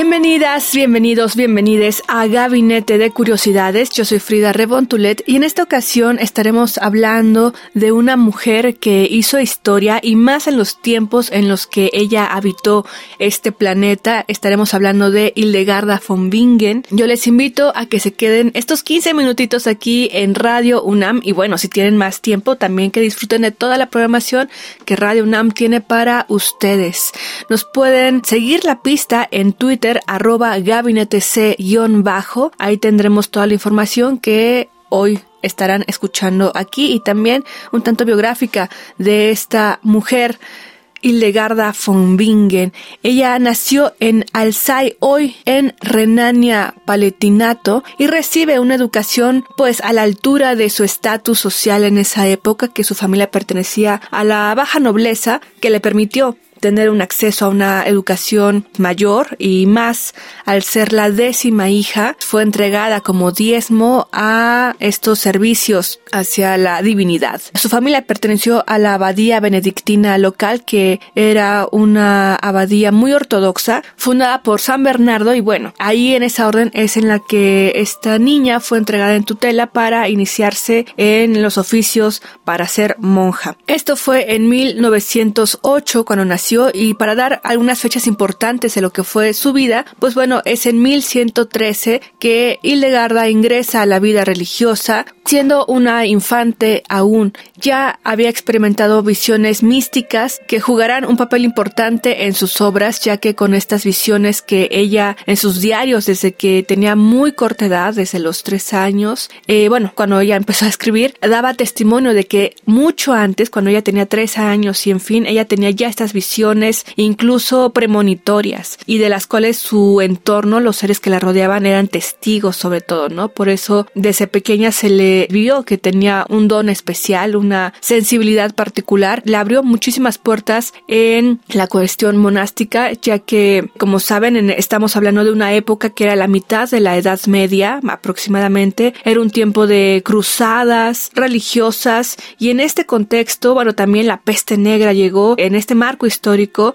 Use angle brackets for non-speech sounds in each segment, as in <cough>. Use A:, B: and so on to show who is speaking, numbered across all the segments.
A: Bienvenidas, bienvenidos, bienvenides a Gabinete de Curiosidades. Yo soy Frida Rebontulet y en esta ocasión estaremos hablando de una mujer que hizo historia y más en los tiempos en los que ella habitó este planeta. Estaremos hablando de Hildegarda von Bingen. Yo les invito a que se queden estos 15 minutitos aquí en Radio UNAM y bueno, si tienen más tiempo también que disfruten de toda la programación que Radio UNAM tiene para ustedes. Nos pueden seguir la pista en Twitter arroba gabinete C-bajo. Ahí tendremos toda la información que hoy estarán escuchando aquí y también un tanto biográfica de esta mujer. Hildegarda von Bingen. Ella nació en Alzey, hoy en Renania Palatinato, y recibe una educación pues a la altura de su estatus social en esa época, que su familia pertenecía a la baja nobleza, que le permitió tener un acceso a una educación mayor y más al ser la décima hija fue entregada como diezmo a estos servicios hacia la divinidad. Su familia perteneció a la abadía benedictina local que era una abadía muy ortodoxa fundada por San Bernardo y bueno, ahí en esa orden es en la que esta niña fue entregada en tutela para iniciarse en los oficios para ser monja. Esto fue en 1908 cuando nació y para dar algunas fechas importantes de lo que fue su vida, pues bueno, es en 1113 que Hildegarda ingresa a la vida religiosa, siendo una infante aún. Ya había experimentado visiones místicas que jugarán un papel importante en sus obras, ya que con estas visiones que ella en sus diarios desde que tenía muy corta edad, desde los tres años, eh, bueno, cuando ella empezó a escribir, daba testimonio de que mucho antes, cuando ella tenía tres años y en fin, ella tenía ya estas visiones incluso premonitorias y de las cuales su entorno, los seres que la rodeaban eran testigos sobre todo, ¿no? Por eso desde pequeña se le vio que tenía un don especial, una sensibilidad particular, le abrió muchísimas puertas en la cuestión monástica, ya que, como saben, en- estamos hablando de una época que era la mitad de la Edad Media aproximadamente, era un tiempo de cruzadas religiosas y en este contexto, bueno, también la peste negra llegó en este marco histórico,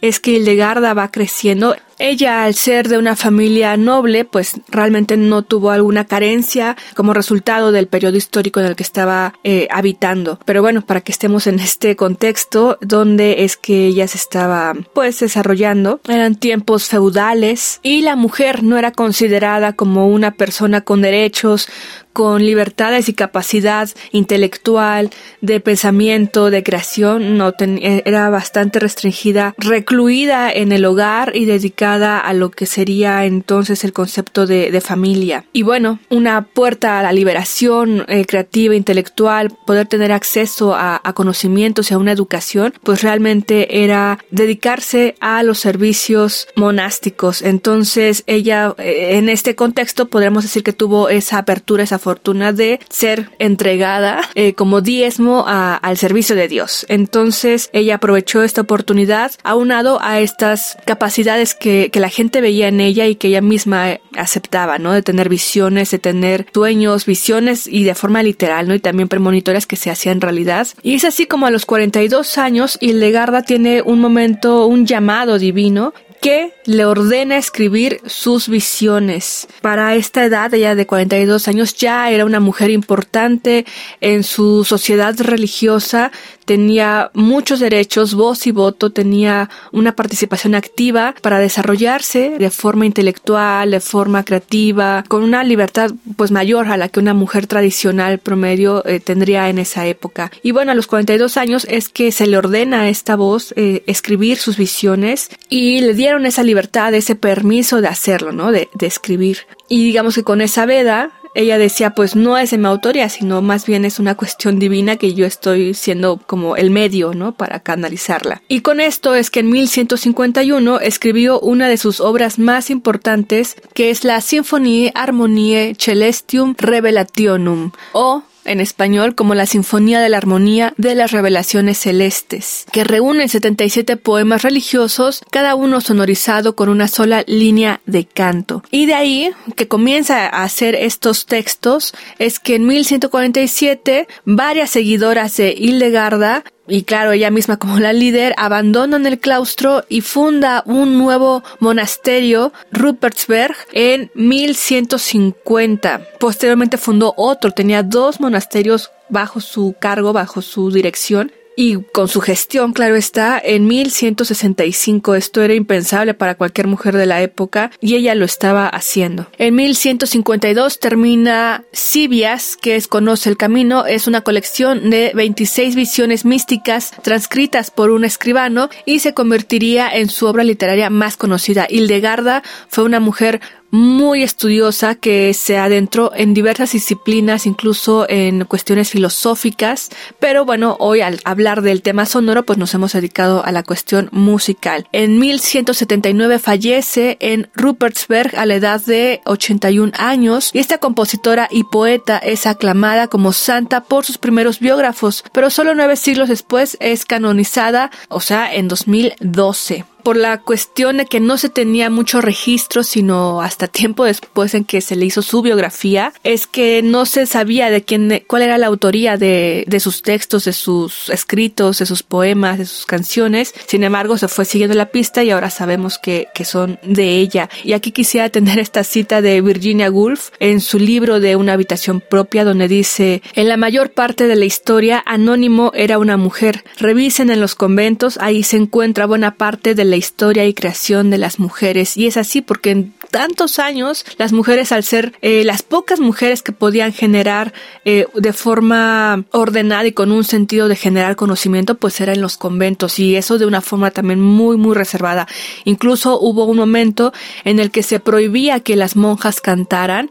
A: es que Hildegarda va creciendo ella, al ser de una familia noble, pues realmente no tuvo alguna carencia como resultado del periodo histórico en el que estaba eh, habitando. Pero bueno, para que estemos en este contexto, donde es que ella se estaba pues desarrollando, eran tiempos feudales y la mujer no era considerada como una persona con derechos, con libertades y capacidad intelectual, de pensamiento, de creación, no eh, era bastante restringida, recluida en el hogar y dedicada a lo que sería entonces el concepto de, de familia. Y bueno, una puerta a la liberación eh, creativa, intelectual, poder tener acceso a, a conocimientos y a una educación, pues realmente era dedicarse a los servicios monásticos. Entonces ella, eh, en este contexto, podríamos decir que tuvo esa apertura, esa fortuna de ser entregada eh, como diezmo a- al servicio de Dios. Entonces ella aprovechó esta oportunidad aunado a estas capacidades que, que la gente veía en ella y que ella misma eh, aceptaba, ¿no? De tener visiones, de tener sueños, visiones y de forma literal, ¿no? Y también premonitorias que se hacían realidad. Y es así como a los 42 años Hildegarda tiene un momento, un llamado divino que le ordena escribir sus visiones. Para esta edad, ella de 42 años, ya era una mujer importante en su sociedad religiosa, tenía muchos derechos, voz y voto, tenía una participación activa para desarrollarse de forma intelectual, de forma creativa, con una libertad pues mayor a la que una mujer tradicional promedio eh, tendría en esa época. Y bueno, a los 42 años es que se le ordena a esta voz eh, escribir sus visiones y le dieron esa libertad, ese permiso de hacerlo, ¿no? De, de escribir. Y digamos que con esa veda ella decía, pues no es de mi autoría, sino más bien es una cuestión divina que yo estoy siendo como el medio, ¿no? Para canalizarla. Y con esto es que en 1151 escribió una de sus obras más importantes, que es la Sinfonie Harmoniae Celestium Revelationum, o en español como la Sinfonía de la Armonía de las Revelaciones Celestes, que reúne 77 poemas religiosos, cada uno sonorizado con una sola línea de canto. Y de ahí que comienza a hacer estos textos es que en 1147 varias seguidoras de Hildegarda y claro, ella misma como la líder abandonan el claustro y funda un nuevo monasterio, Rupertsberg, en 1150. Posteriormente fundó otro, tenía dos monasterios bajo su cargo, bajo su dirección, y con su gestión, claro está, en 1165 esto era impensable para cualquier mujer de la época y ella lo estaba haciendo. En 1152 termina Sibias, que es Conoce el Camino, es una colección de 26 visiones místicas transcritas por un escribano y se convertiría en su obra literaria más conocida. Hildegarda fue una mujer muy estudiosa que se adentró en diversas disciplinas, incluso en cuestiones filosóficas, pero bueno, hoy al hablar del tema sonoro, pues nos hemos dedicado a la cuestión musical. En 1179 fallece en Rupertsberg a la edad de 81 años y esta compositora y poeta es aclamada como santa por sus primeros biógrafos, pero solo nueve siglos después es canonizada, o sea, en 2012 por la cuestión de que no se tenía mucho registro, sino hasta tiempo después en que se le hizo su biografía, es que no se sabía de quién, cuál era la autoría de, de sus textos, de sus escritos, de sus poemas, de sus canciones. Sin embargo, se fue siguiendo la pista y ahora sabemos que, que son de ella. Y aquí quisiera tener esta cita de Virginia Woolf en su libro de una habitación propia donde dice, en la mayor parte de la historia, Anónimo era una mujer. Revisen en los conventos, ahí se encuentra buena parte de la historia y creación de las mujeres. Y es así porque en tantos años las mujeres, al ser eh, las pocas mujeres que podían generar eh, de forma ordenada y con un sentido de generar conocimiento, pues era en los conventos y eso de una forma también muy, muy reservada. Incluso hubo un momento en el que se prohibía que las monjas cantaran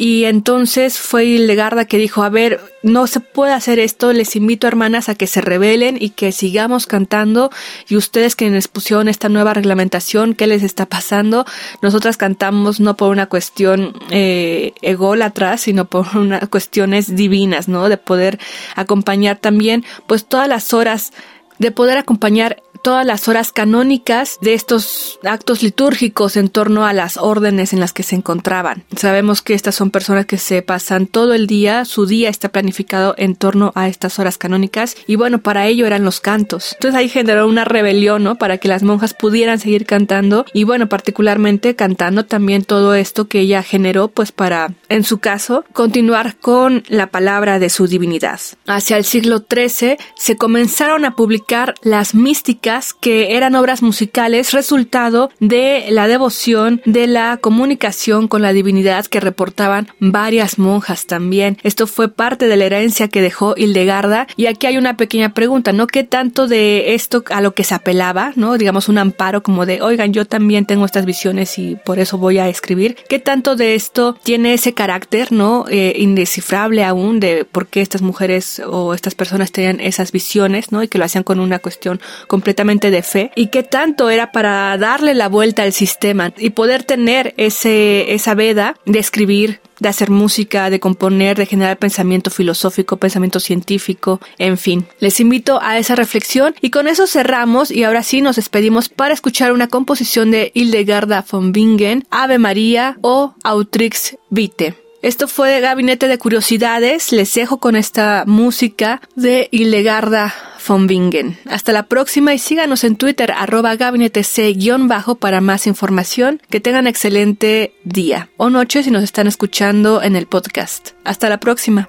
A: y entonces fue Hildegarda que dijo, a ver, no se puede hacer esto, les invito hermanas a que se rebelen y que sigamos cantando y ustedes quienes pusieron esta nueva reglamentación, ¿qué les está pasando? Nosotras cantamos no por una cuestión eh, ególatra, sino por <laughs> unas cuestiones divinas, ¿no? De poder acompañar también pues todas las horas de poder acompañar todas las horas canónicas de estos actos litúrgicos en torno a las órdenes en las que se encontraban. Sabemos que estas son personas que se pasan todo el día, su día está planificado en torno a estas horas canónicas y bueno, para ello eran los cantos. Entonces ahí generó una rebelión, ¿no? Para que las monjas pudieran seguir cantando y bueno, particularmente cantando también todo esto que ella generó pues para, en su caso, continuar con la palabra de su divinidad. Hacia el siglo XIII se comenzaron a publicar las místicas que eran obras musicales resultado de la devoción, de la comunicación con la divinidad que reportaban varias monjas también. Esto fue parte de la herencia que dejó Hildegarda y aquí hay una pequeña pregunta, ¿no? ¿Qué tanto de esto a lo que se apelaba, ¿no? Digamos un amparo como de, oigan, yo también tengo estas visiones y por eso voy a escribir. ¿Qué tanto de esto tiene ese carácter, ¿no? Eh, indescifrable aún de por qué estas mujeres o estas personas tenían esas visiones, ¿no? Y que lo hacían con una cuestión completamente de fe y qué tanto era para darle la vuelta al sistema y poder tener ese, esa veda de escribir, de hacer música, de componer, de generar pensamiento filosófico, pensamiento científico, en fin. Les invito a esa reflexión y con eso cerramos y ahora sí nos despedimos para escuchar una composición de Hildegarda von Bingen, Ave María o Autrix Vitae. Esto fue Gabinete de Curiosidades. Les dejo con esta música de Hildegarda Hasta la próxima y síganos en Twitter arroba gabinete C-bajo para más información. Que tengan excelente día o noche si nos están escuchando en el podcast. Hasta la próxima.